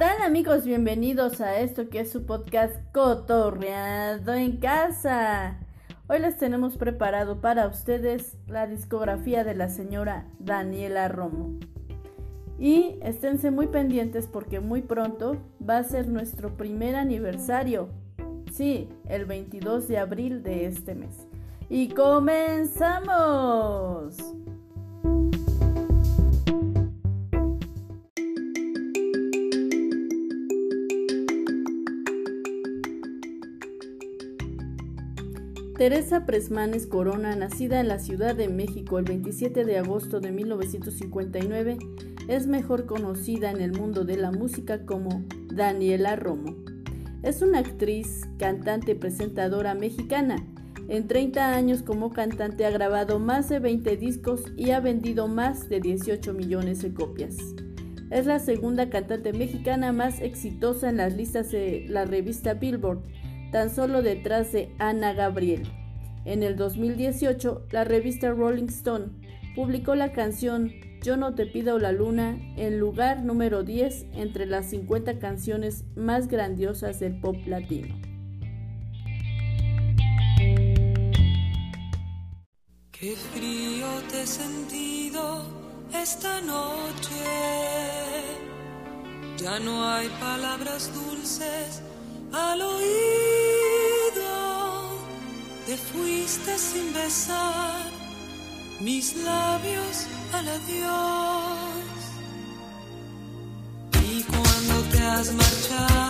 ¿Qué tal amigos? Bienvenidos a esto que es su podcast Cotorreado en casa. Hoy les tenemos preparado para ustedes la discografía de la señora Daniela Romo. Y esténse muy pendientes porque muy pronto va a ser nuestro primer aniversario. Sí, el 22 de abril de este mes. Y comenzamos. Teresa Presmanes Corona, nacida en la Ciudad de México el 27 de agosto de 1959, es mejor conocida en el mundo de la música como Daniela Romo. Es una actriz, cantante y presentadora mexicana. En 30 años como cantante ha grabado más de 20 discos y ha vendido más de 18 millones de copias. Es la segunda cantante mexicana más exitosa en las listas de la revista Billboard tan solo detrás de Ana Gabriel. En el 2018, la revista Rolling Stone publicó la canción Yo no te pido la luna en lugar número 10 entre las 50 canciones más grandiosas del pop latino. Qué frío te he sentido esta noche. Ya no hay palabras dulces al oído, te fuiste sin besar mis labios al adiós. Y cuando te has marchado,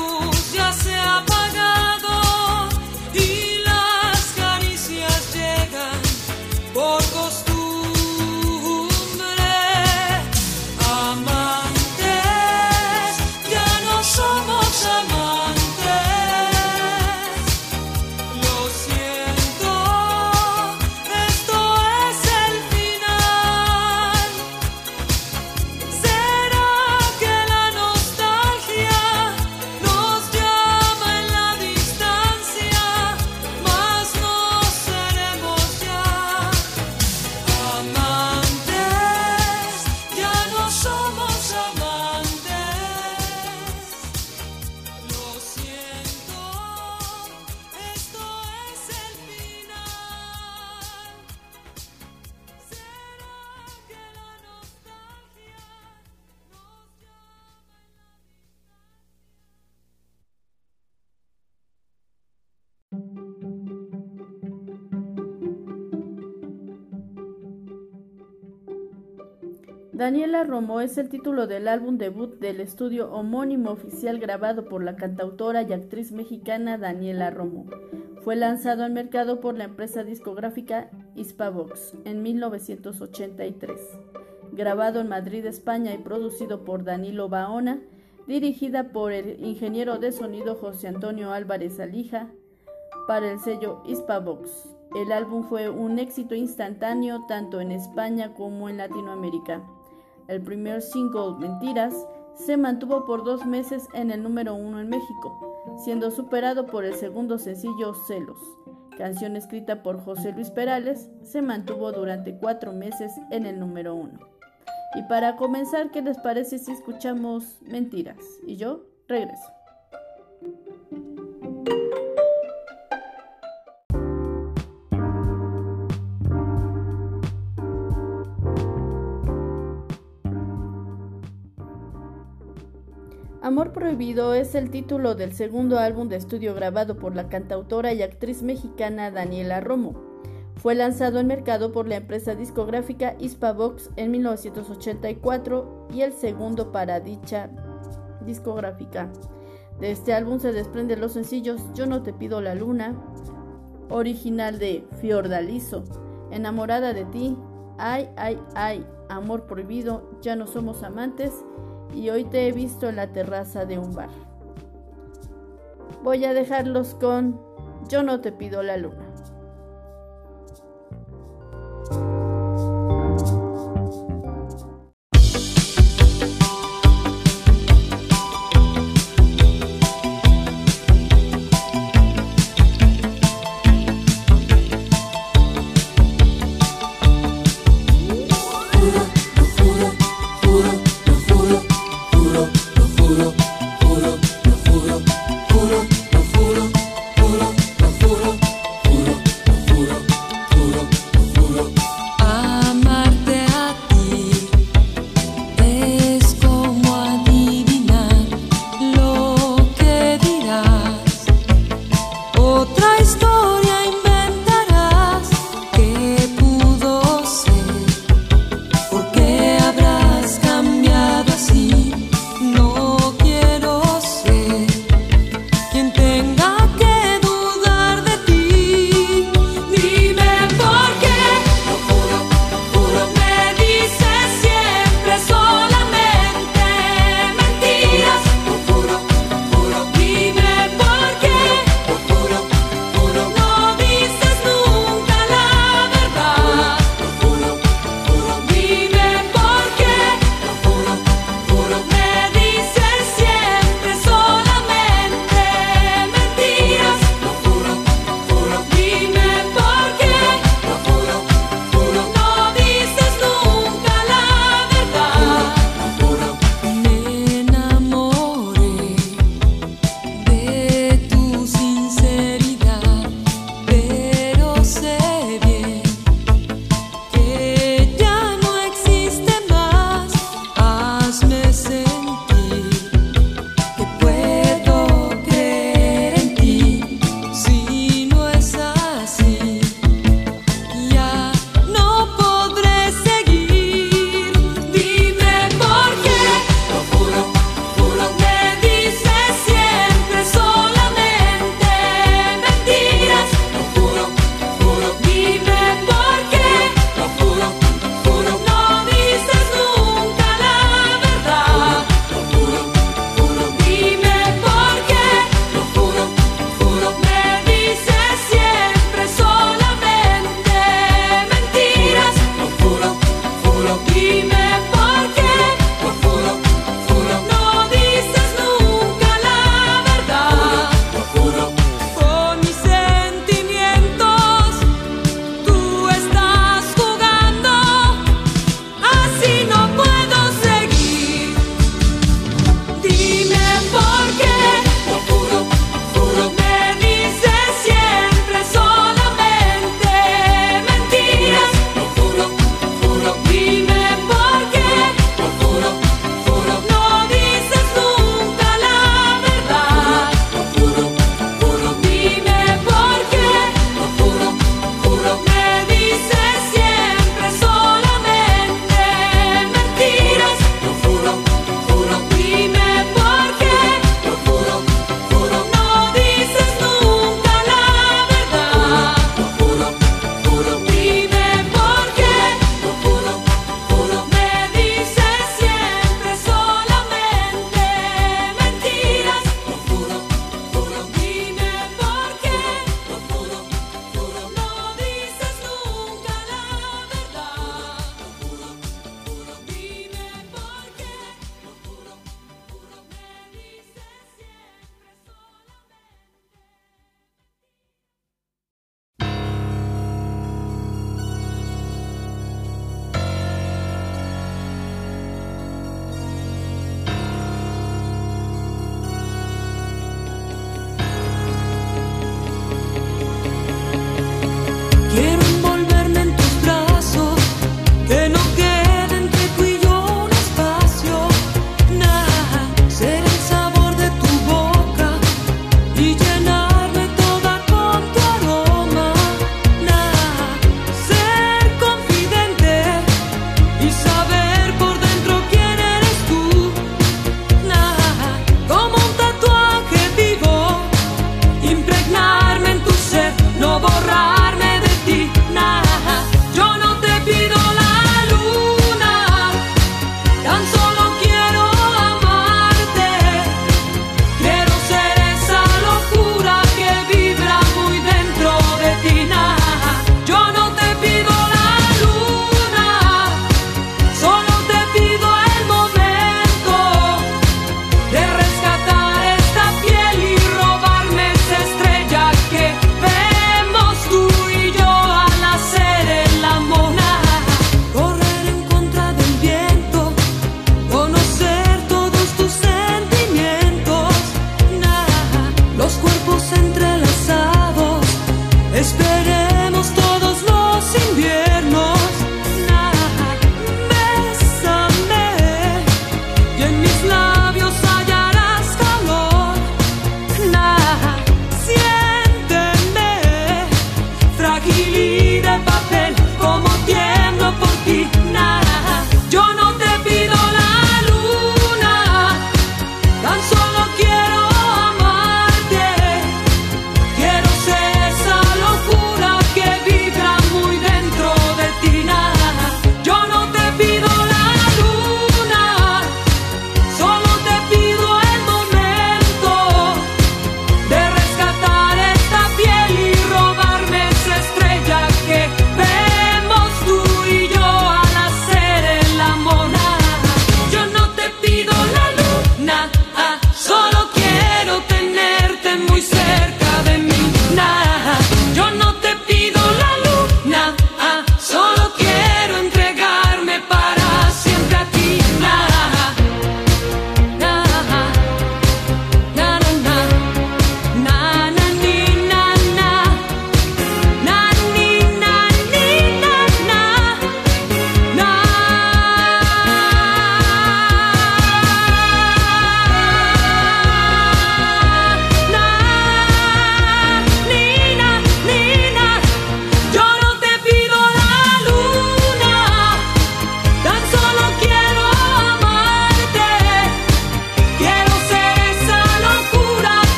Daniela Romo es el título del álbum debut del estudio homónimo oficial grabado por la cantautora y actriz mexicana Daniela Romo. Fue lanzado al mercado por la empresa discográfica Hispavox en 1983. Grabado en Madrid, España y producido por Danilo Baona, dirigida por el ingeniero de sonido José Antonio Álvarez Alija para el sello Hispavox. El álbum fue un éxito instantáneo tanto en España como en Latinoamérica. El primer single, Mentiras, se mantuvo por dos meses en el número uno en México, siendo superado por el segundo sencillo Celos. Canción escrita por José Luis Perales, se mantuvo durante cuatro meses en el número uno. Y para comenzar, ¿qué les parece si escuchamos Mentiras? Y yo regreso. Amor Prohibido es el título del segundo álbum de estudio grabado por la cantautora y actriz mexicana Daniela Romo. Fue lanzado al mercado por la empresa discográfica Hispavox en 1984 y el segundo para dicha discográfica. De este álbum se desprenden los sencillos Yo no te pido la luna, original de Fiordalizo, Enamorada de ti, Ay, ay, ay, Amor Prohibido, Ya no somos amantes y hoy te he visto en la terraza de un bar. Voy a dejarlos con Yo no te pido la luna.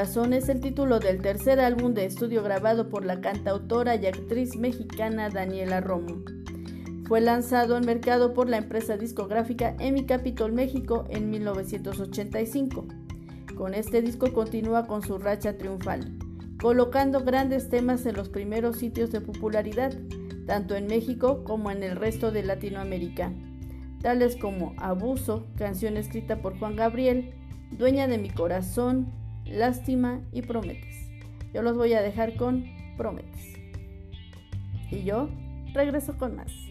Corazón es el título del tercer álbum de estudio grabado por la cantautora y actriz mexicana Daniela Romo. Fue lanzado al mercado por la empresa discográfica Emi Capitol México en 1985. Con este disco continúa con su racha triunfal, colocando grandes temas en los primeros sitios de popularidad, tanto en México como en el resto de Latinoamérica, tales como Abuso, canción escrita por Juan Gabriel, Dueña de mi corazón, lástima y prometes. Yo los voy a dejar con prometes. Y yo regreso con más.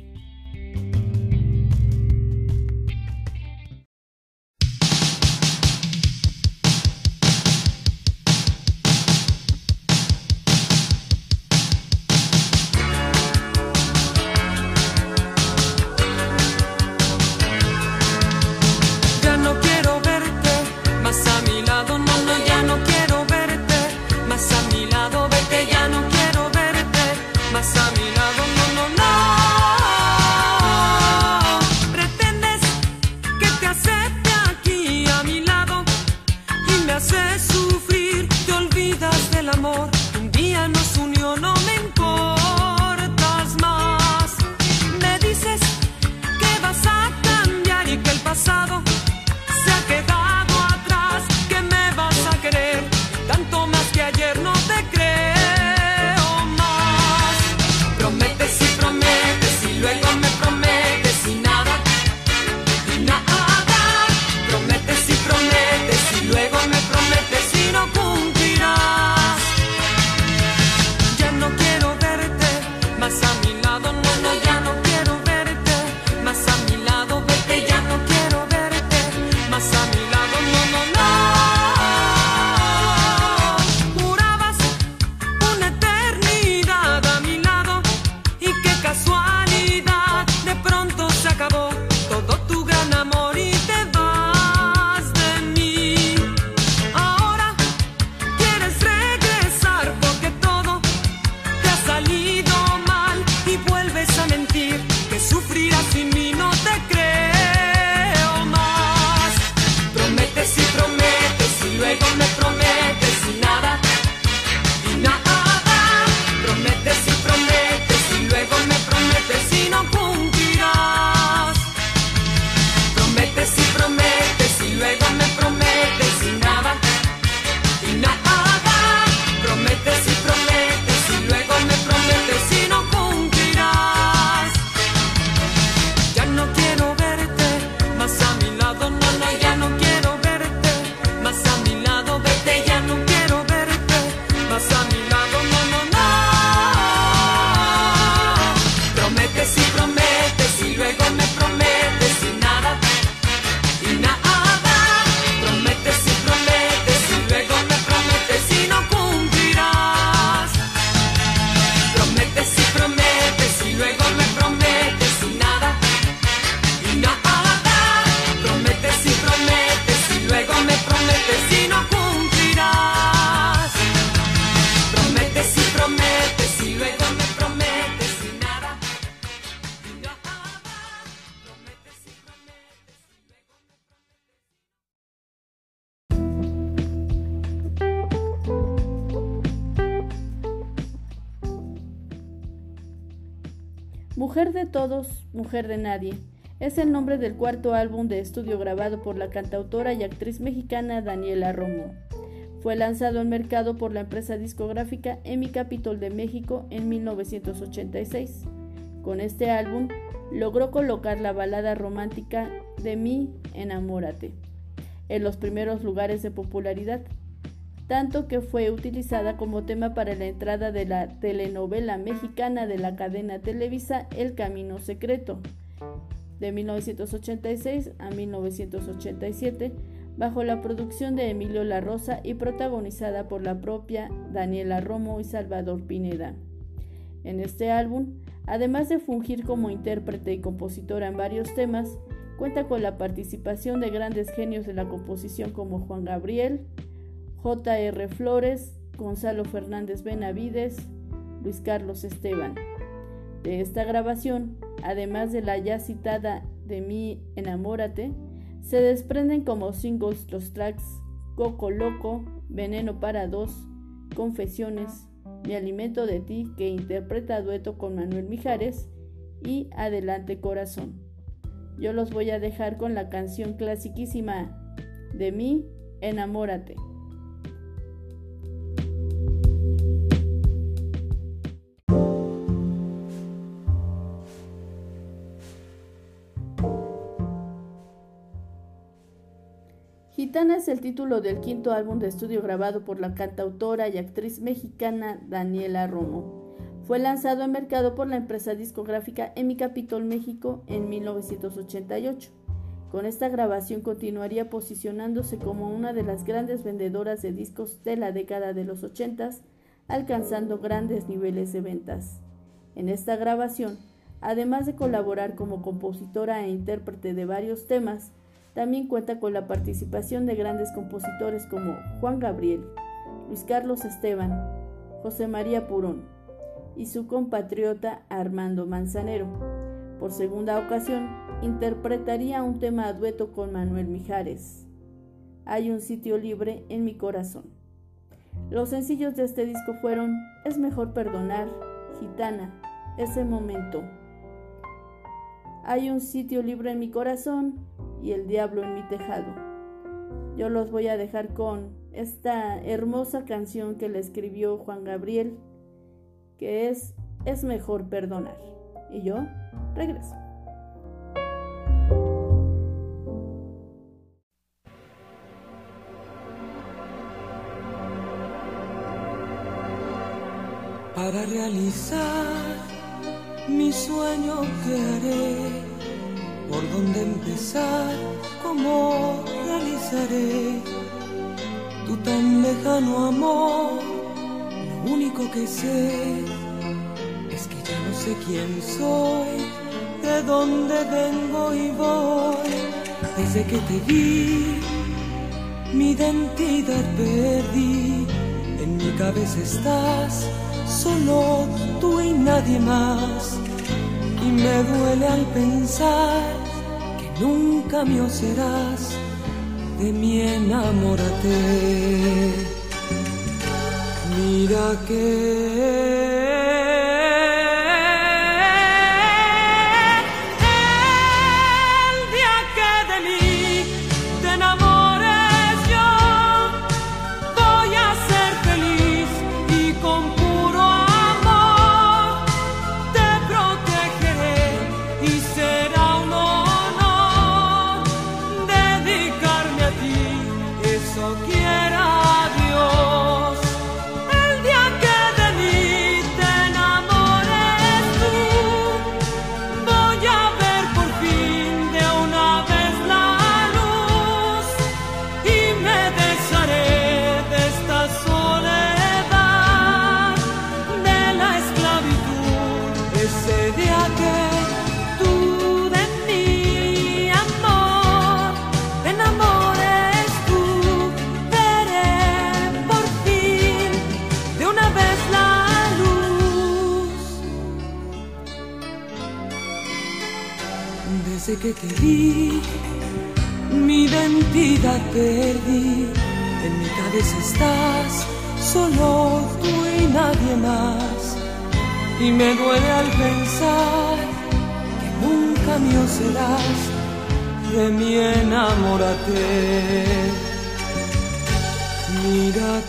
Todos, mujer de nadie. Es el nombre del cuarto álbum de estudio grabado por la cantautora y actriz mexicana Daniela Romo. Fue lanzado al mercado por la empresa discográfica Emi Capitol de México en 1986. Con este álbum logró colocar la balada romántica de Mi Enamórate en los primeros lugares de popularidad, tanto que fue utilizada como tema para la entrada de la telenovela mexicana de la cadena Televisa El Camino Secreto, de 1986 a 1987, bajo la producción de Emilio La Rosa y protagonizada por la propia Daniela Romo y Salvador Pineda. En este álbum, además de fungir como intérprete y compositora en varios temas, cuenta con la participación de grandes genios de la composición como Juan Gabriel, J.R. Flores, Gonzalo Fernández Benavides, Luis Carlos Esteban. De esta grabación, además de la ya citada De mí enamórate, se desprenden como singles los tracks Coco Loco, Veneno para dos, Confesiones, Mi alimento de ti, que interpreta dueto con Manuel Mijares, y Adelante Corazón. Yo los voy a dejar con la canción clasiquísima de mí, Enamórate. El título del quinto álbum de estudio grabado por la cantautora y actriz mexicana Daniela Romo. Fue lanzado en mercado por la empresa discográfica Emi Capitol México en 1988. Con esta grabación continuaría posicionándose como una de las grandes vendedoras de discos de la década de los 80, alcanzando grandes niveles de ventas. En esta grabación, además de colaborar como compositora e intérprete de varios temas, también cuenta con la participación de grandes compositores como Juan Gabriel, Luis Carlos Esteban, José María Purón y su compatriota Armando Manzanero. Por segunda ocasión, interpretaría un tema a dueto con Manuel Mijares. Hay un sitio libre en mi corazón. Los sencillos de este disco fueron Es mejor perdonar, Gitana, Ese momento. Hay un sitio libre en mi corazón, y el diablo en mi tejado. Yo los voy a dejar con esta hermosa canción que le escribió Juan Gabriel, que es Es mejor perdonar. Y yo regreso. Para realizar mi sueño que por dónde empezar, cómo realizaré tu tan lejano amor. Lo único que sé es que ya no sé quién soy, de dónde vengo y voy. Desde que te vi, mi identidad perdí. En mi cabeza estás, solo tú y nadie más. Y me duele al pensar nunca me serás, de mi enamórate. Mira que que te vi, mi identidad perdí. En mi cabeza estás, solo tú y nadie más. Y me duele al pensar nunca mío serás, de mí enamórate. Mira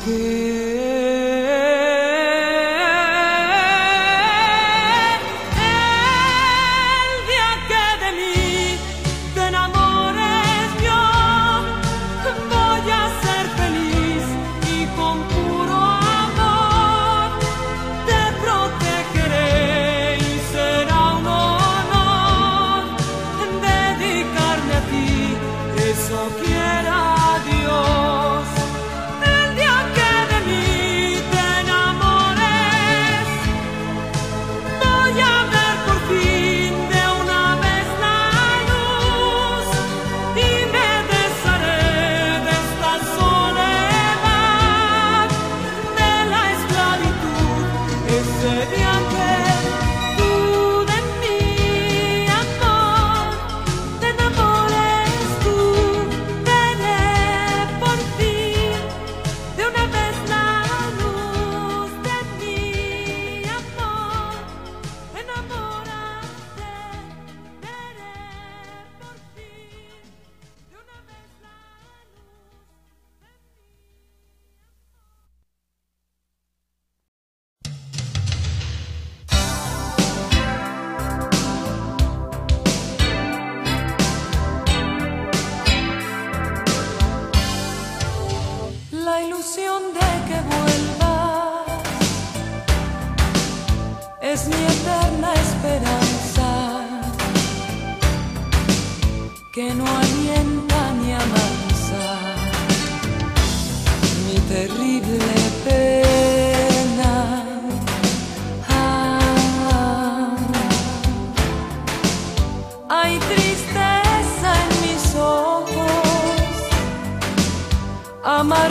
es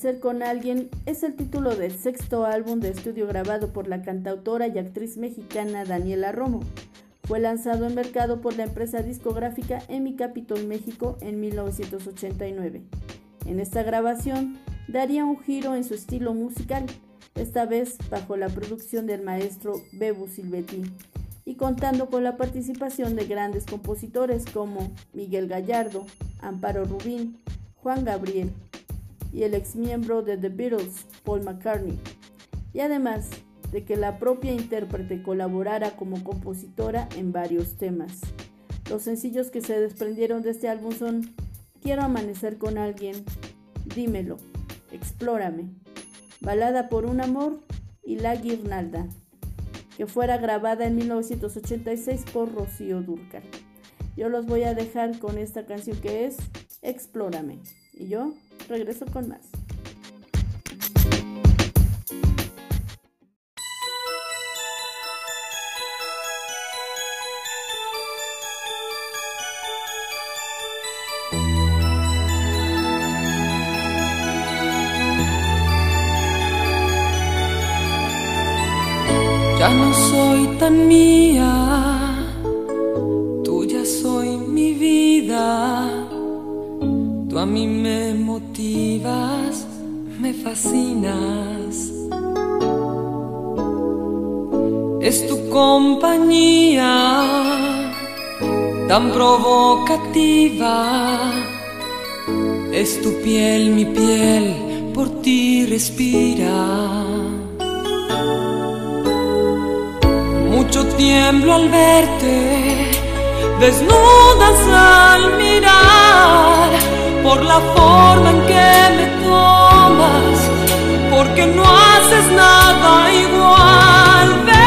amanecer con alguien es el título del sexto álbum de estudio grabado por la cantautora y actriz mexicana Daniela Romo. Fue lanzado en mercado por la empresa discográfica Emi Capitol México en 1989. En esta grabación daría un giro en su estilo musical, esta vez bajo la producción del maestro Bebu Silvetti y contando con la participación de grandes compositores como Miguel Gallardo, Amparo Rubín, Juan Gabriel, y el ex miembro de The Beatles, Paul McCartney, y además de que la propia intérprete colaborara como compositora en varios temas. Los sencillos que se desprendieron de este álbum son Quiero amanecer con alguien, Dímelo, Explórame, Balada por un amor y La Guirnalda, que fuera grabada en 1986 por Rocío Durcal. Yo los voy a dejar con esta canción que es Explórame. Y yo regreso con más. Ya no soy tan mía, fascinas. Es tu compañía tan provocativa. Es tu piel, mi piel, por ti respira. Mucho tiemblo al verte, desnudas al mirar por la forma en que me tomas, porque no haces nada igual.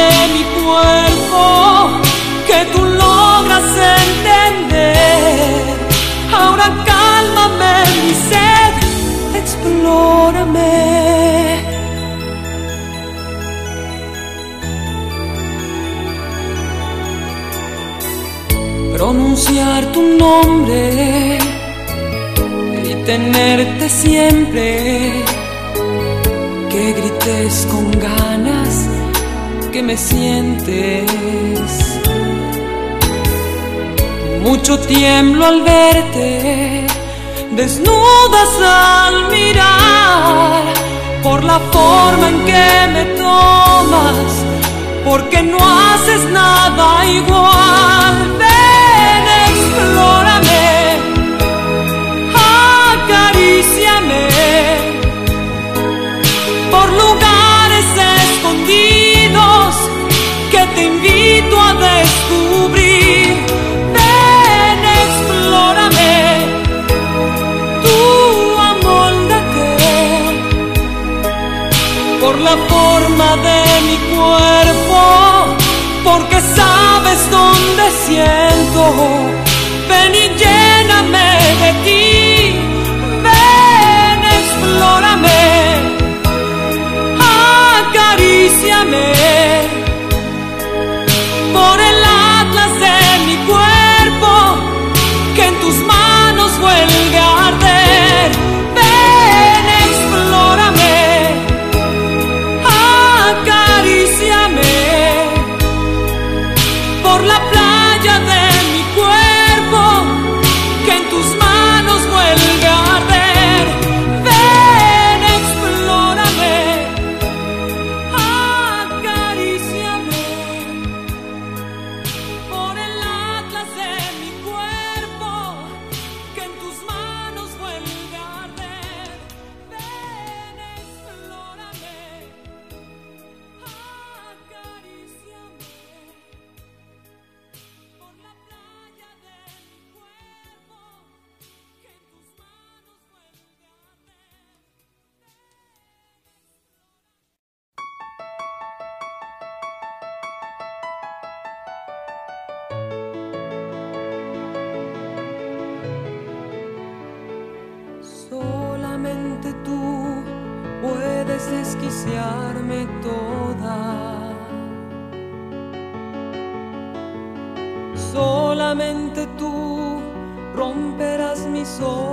De mi cuerpo, que tú logras entender. Ahora cálmame mi sed, explórame. pronunciar tu nombre y tenerte siempre, que grites con ganas que me sientes. Mucho tiemblo al verte, desnudas al mirar, por la forma en que me tomas, porque no haces nada igual. Que te invito a descubrir. Ven, explórame, tú amóldate por la forma de mi cuerpo, porque sabes dónde siento. Ven y lléname de ti, ven, explórame, acaríciame toda. Solamente tú romperás mi soledad.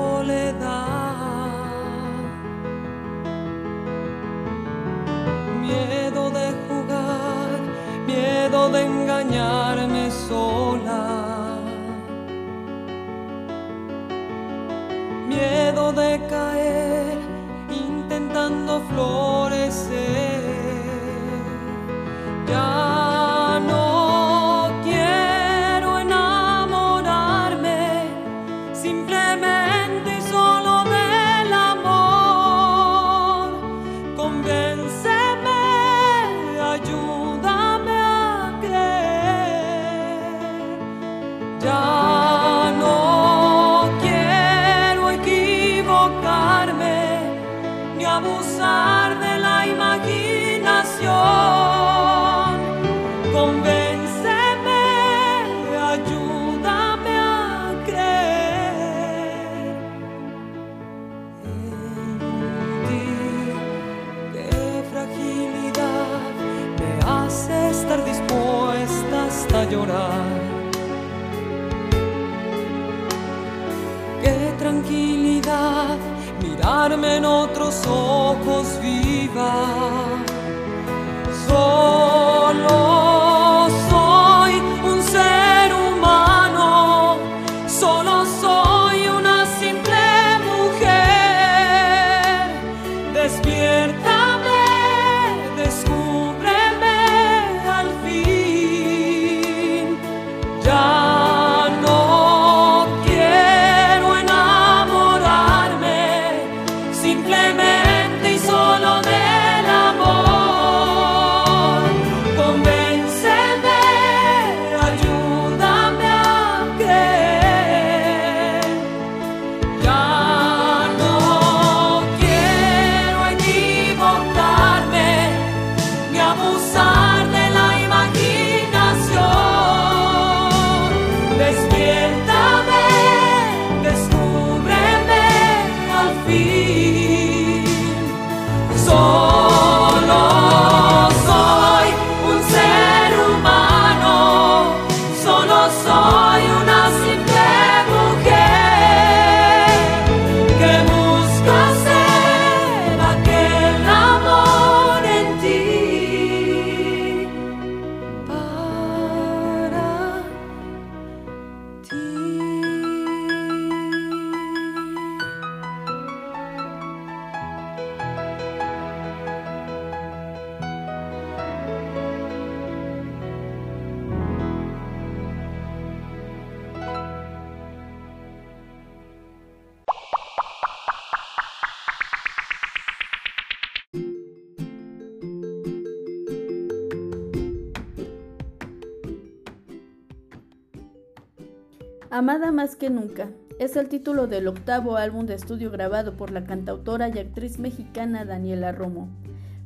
Que nunca es el título del octavo álbum de estudio grabado por la cantautora y actriz mexicana Daniela Romo.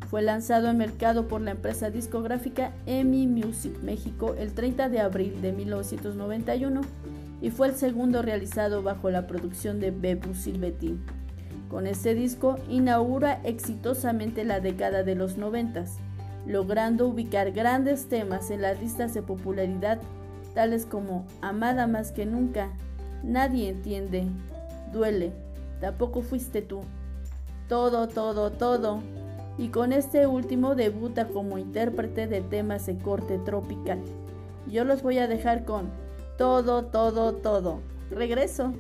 Fue lanzado en mercado por la empresa discográfica EMI Music México el 30 de abril de 1991 y fue el segundo realizado bajo la producción de Bebu Silvetti. Con este disco inaugura exitosamente la década de los noventas, logrando ubicar grandes temas en las listas de popularidad tales como Amada más que nunca, Nadie entiende, Duele, Tampoco fuiste tú, Todo, todo, todo, y con este último debuta como intérprete de temas de corte tropical. Yo los voy a dejar con Todo, todo, todo. Regreso.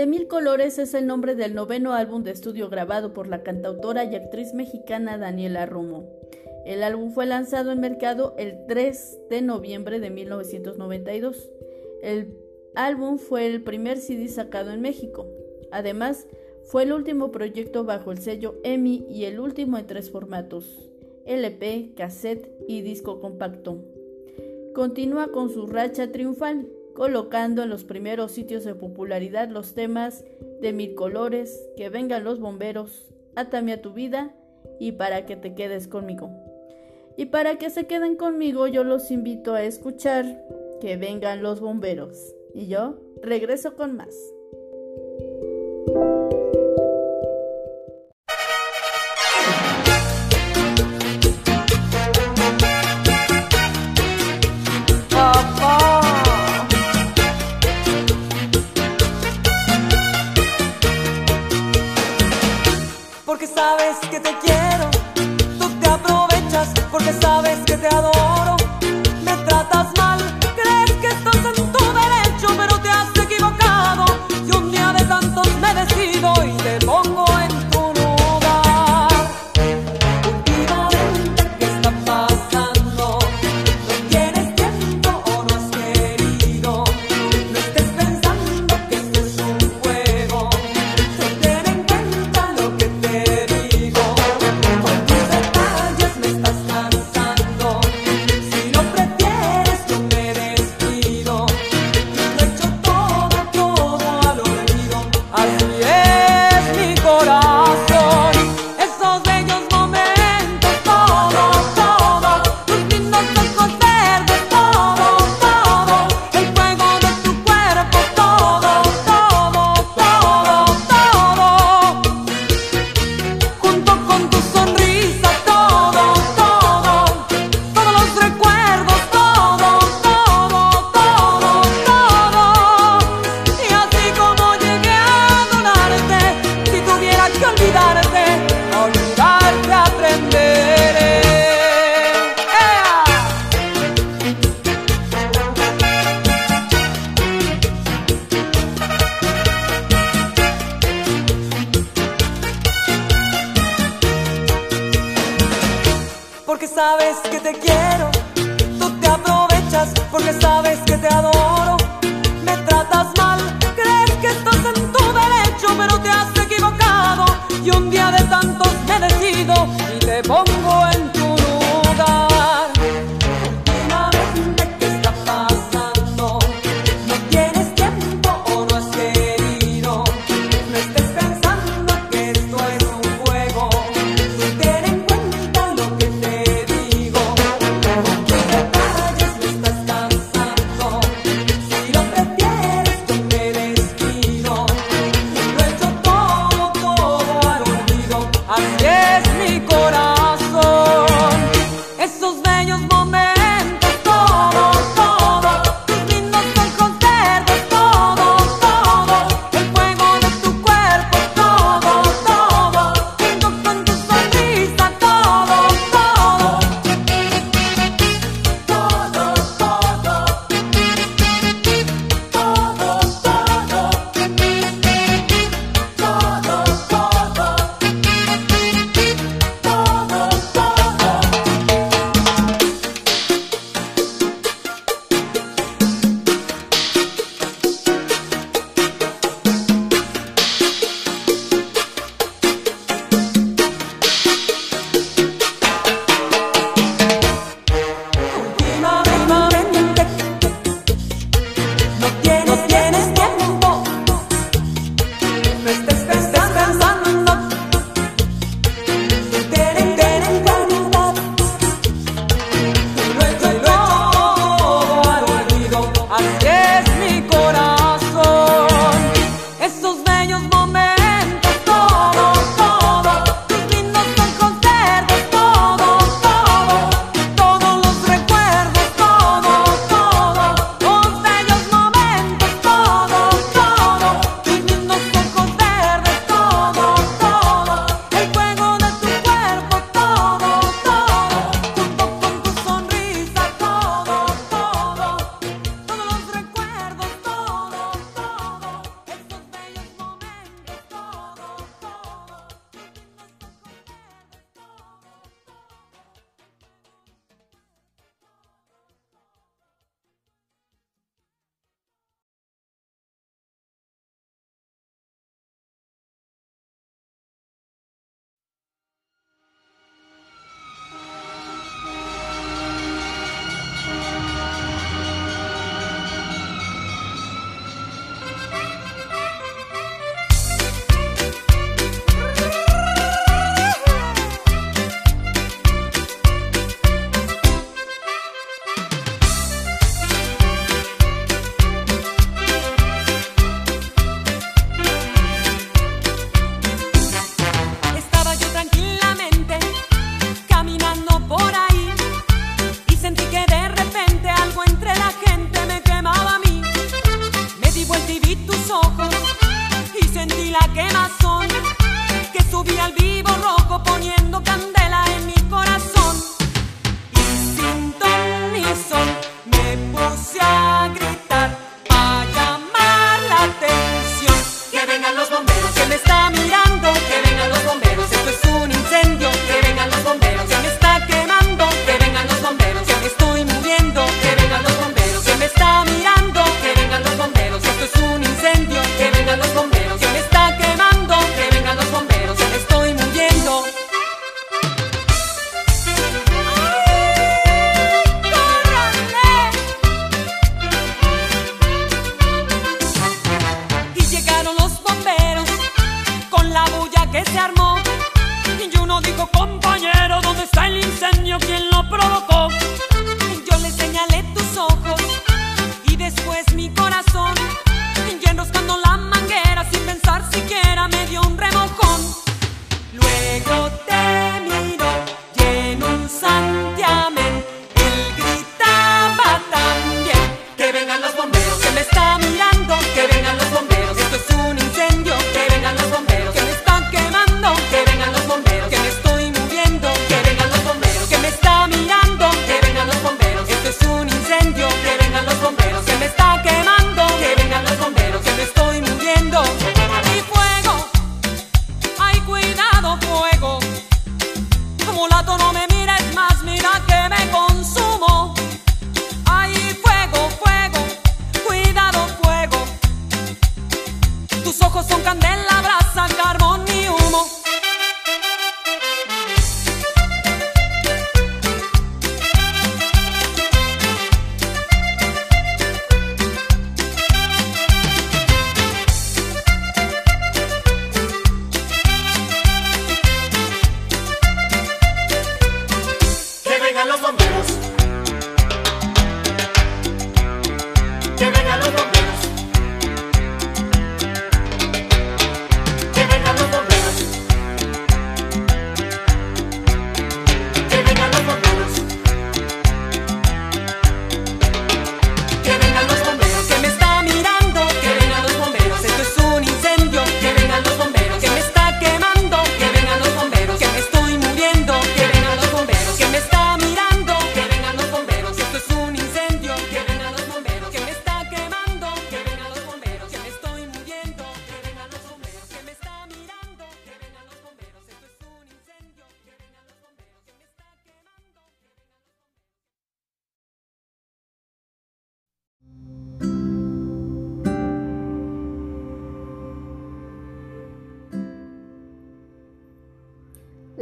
De Mil Colores es el nombre del noveno álbum de estudio grabado por la cantautora y actriz mexicana Daniela Romo. El álbum fue lanzado en mercado el 3 de noviembre de 1992. El álbum fue el primer CD sacado en México. Además, fue el último proyecto bajo el sello EMI y el último en tres formatos, LP, cassette y disco compacto. Continúa con su racha triunfal, colocando en los primeros sitios de popularidad los temas de Mil Colores, Que vengan los bomberos, Atame a tu vida y para que te quedes conmigo. Y para que se queden conmigo yo los invito a escuchar que vengan los bomberos. Y yo regreso con más.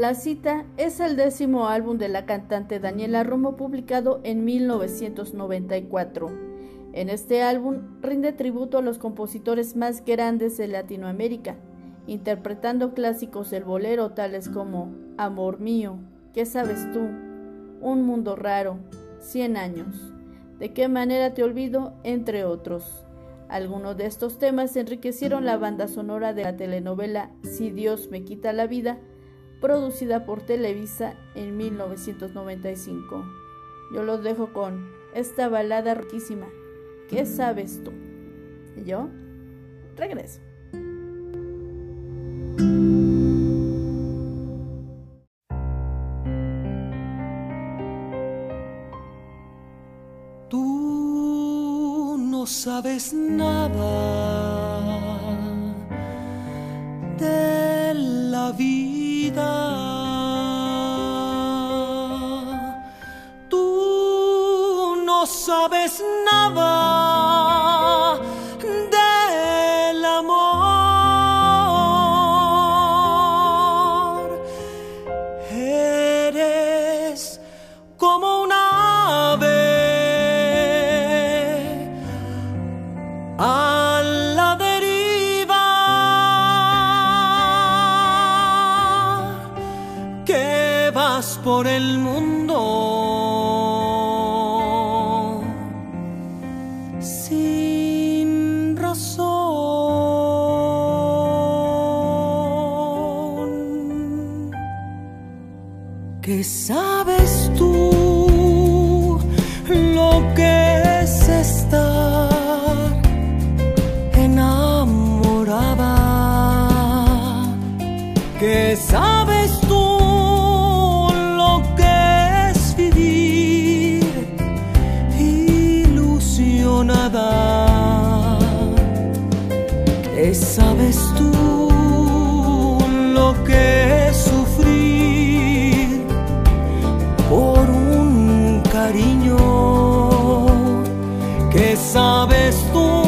La cita es el décimo álbum de la cantante Daniela Romo publicado en 1994. En este álbum rinde tributo a los compositores más grandes de Latinoamérica, interpretando clásicos del bolero tales como Amor mío, ¿qué sabes tú? Un mundo raro, Cien años, ¿de qué manera te olvido? entre otros. Algunos de estos temas enriquecieron la banda sonora de la telenovela Si Dios me quita la vida, producida por Televisa en 1995. Yo los dejo con esta balada riquísima. ¿Qué sabes tú? Y yo regreso. Tú no sabes nada another. cariño que sabes tú.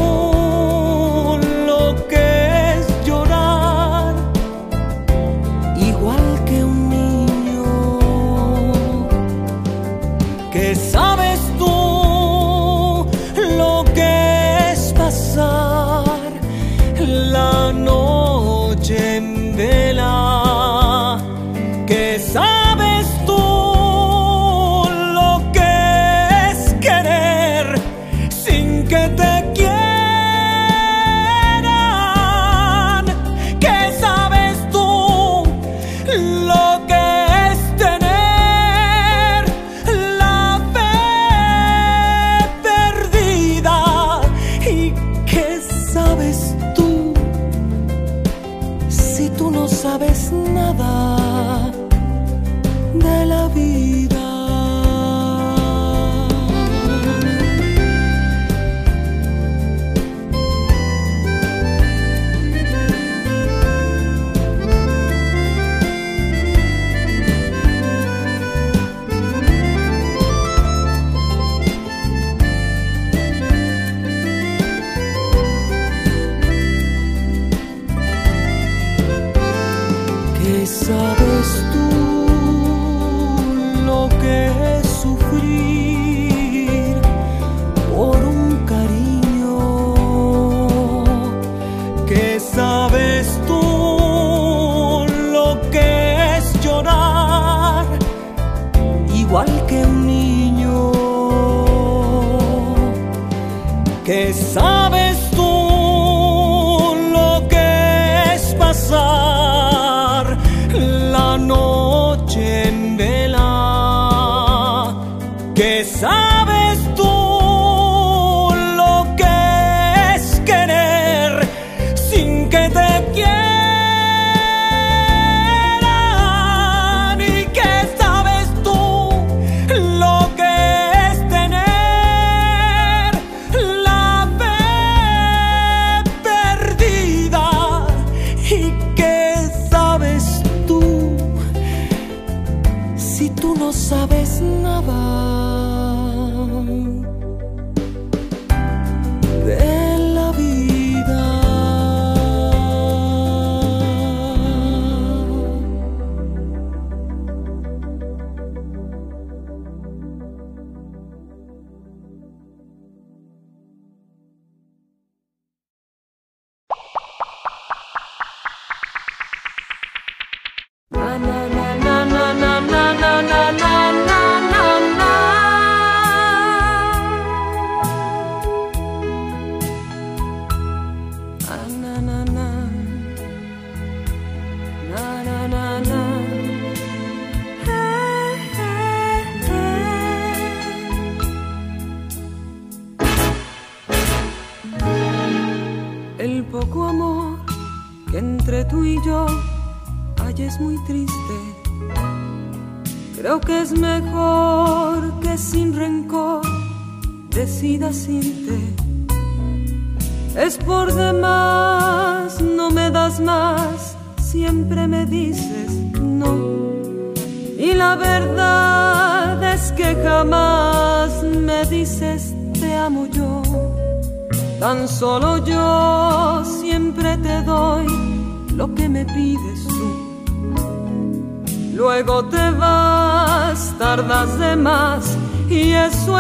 que sabe.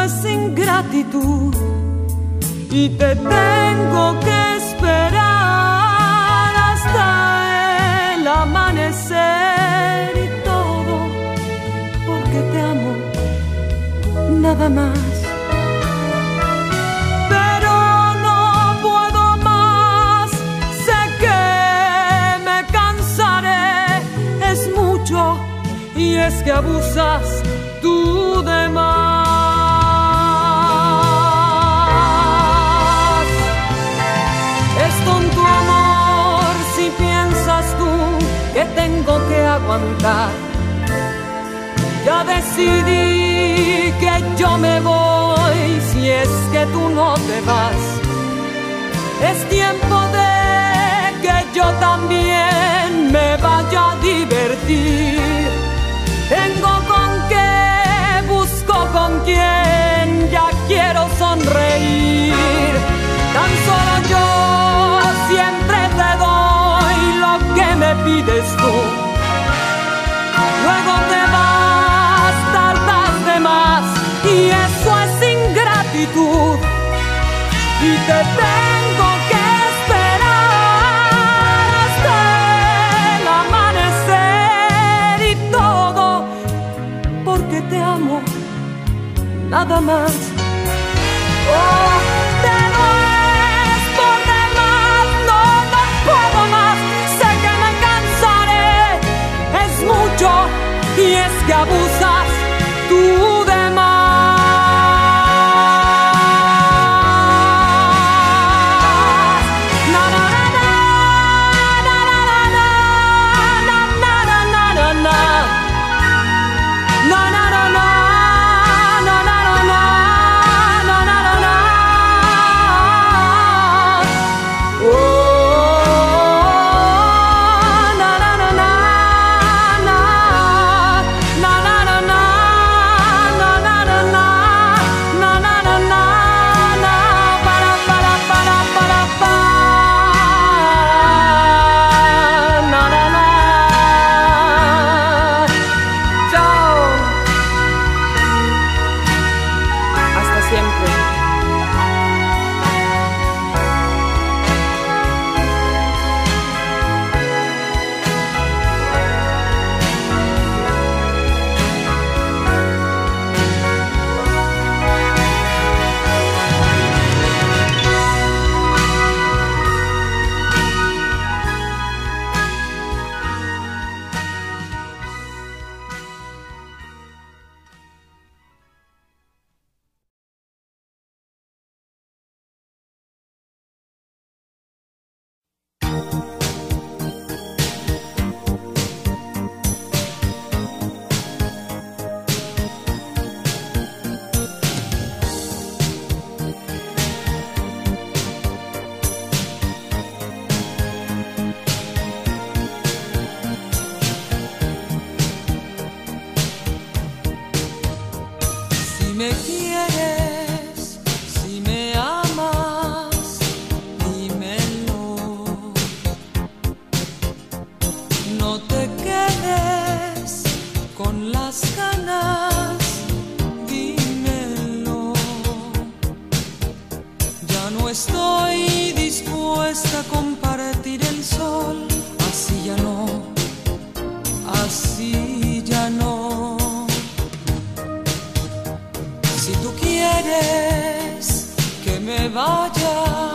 es ingratitud y te tengo que esperar hasta el amanecer y todo porque te amo nada más. Pero no puedo más, sé que me cansaré, es mucho y es que abusas tú de más. Ya decidí que yo me voy si es que tú no te vas. Es tiempo de que yo también me vaya a divertir. Tengo con qué, busco con quién, ya quiero sonreír. y te tengo que esperar hasta el amanecer y todo porque te amo nada más. Oh, te dueles por demás, no, no puedo más. Sé que me cansaré, es mucho y es que abuso. 大家。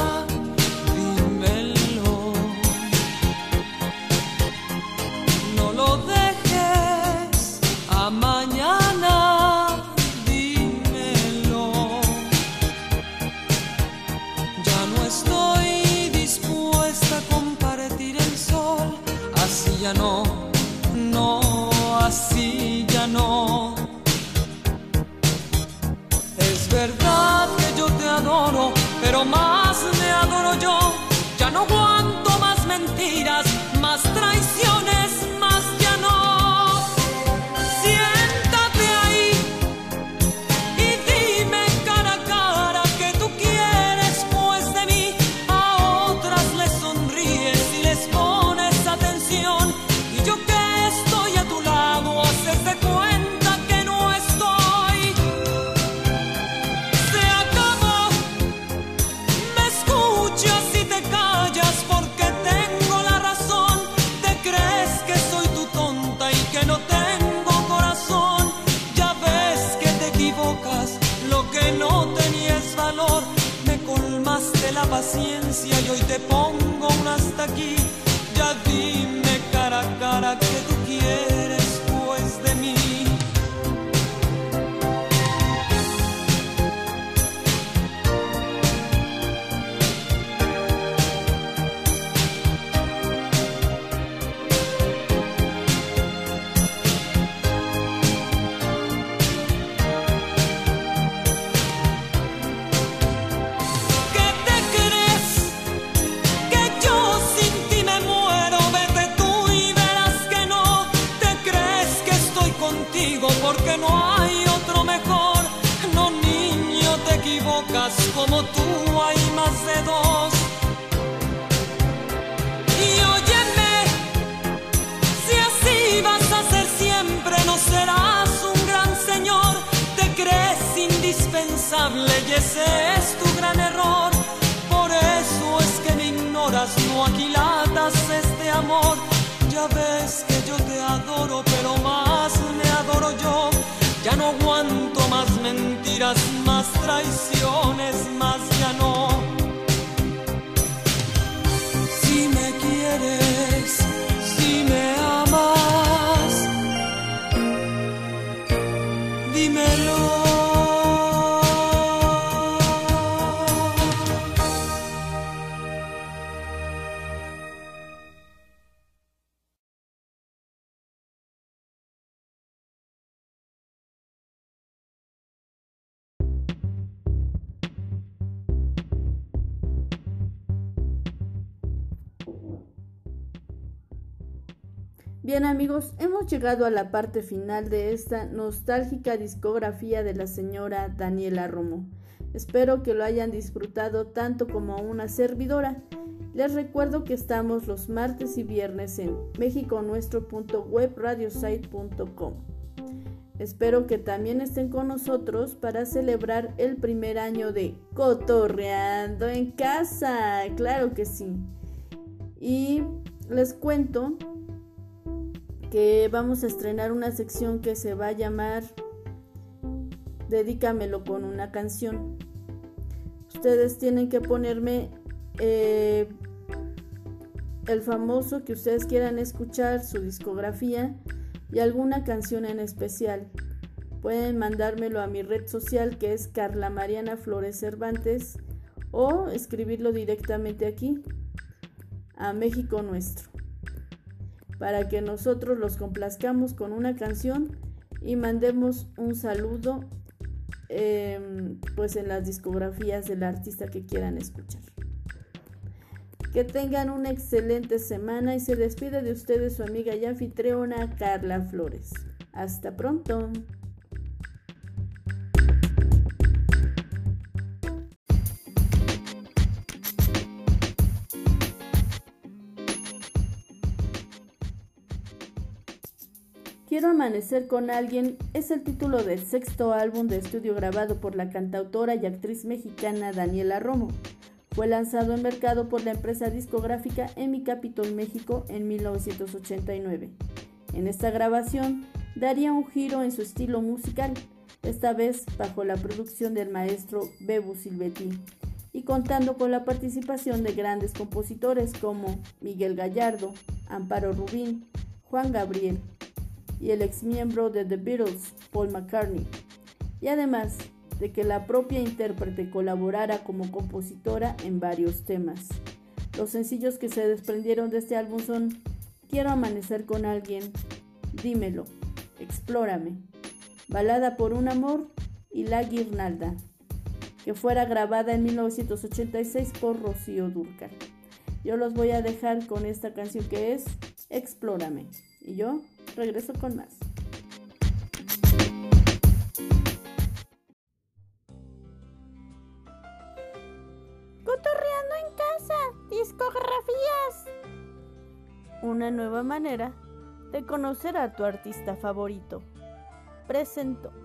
no aguanto más mentiras te pongo un hasta aquí, ya dime cara a cara que tú como tú hay más de dos. Y óyeme, si así vas a ser siempre, no serás un gran señor. Te crees indispensable y ese es tu gran error. Por eso es que me ignoras, no aquilatas este amor. Ya ves que yo te adoro, pero más. Ya no aguanto más mentiras, más traiciones, más ya no. Bien amigos, hemos llegado a la parte final de esta nostálgica discografía de la señora Daniela Romo. Espero que lo hayan disfrutado tanto como una servidora. Les recuerdo que estamos los martes y viernes en mexiconuestro.webradiosite.com. Espero que también estén con nosotros para celebrar el primer año de Cotorreando en casa. Claro que sí. Y les cuento que vamos a estrenar una sección que se va a llamar Dedícamelo con una canción. Ustedes tienen que ponerme eh, el famoso que ustedes quieran escuchar, su discografía y alguna canción en especial. Pueden mandármelo a mi red social que es Carla Mariana Flores Cervantes o escribirlo directamente aquí a México Nuestro para que nosotros los complazcamos con una canción y mandemos un saludo eh, pues en las discografías del artista que quieran escuchar. Que tengan una excelente semana y se despide de ustedes su amiga y anfitriona Carla Flores. Hasta pronto. Quiero amanecer con alguien es el título del sexto álbum de estudio grabado por la cantautora y actriz mexicana Daniela Romo. Fue lanzado en mercado por la empresa discográfica Emi Capitol México en 1989. En esta grabación daría un giro en su estilo musical, esta vez bajo la producción del maestro Bebu Silvetti y contando con la participación de grandes compositores como Miguel Gallardo, Amparo Rubín, Juan Gabriel, y el exmiembro de The Beatles, Paul McCartney, y además de que la propia intérprete colaborara como compositora en varios temas. Los sencillos que se desprendieron de este álbum son Quiero amanecer con alguien, Dímelo, Explórame, Balada por un amor y La Guirnalda, que fuera grabada en 1986 por Rocío Durcal. Yo los voy a dejar con esta canción que es Explórame. Y yo regreso con más. Cotorreando en casa, discografías. Una nueva manera de conocer a tu artista favorito. Presento.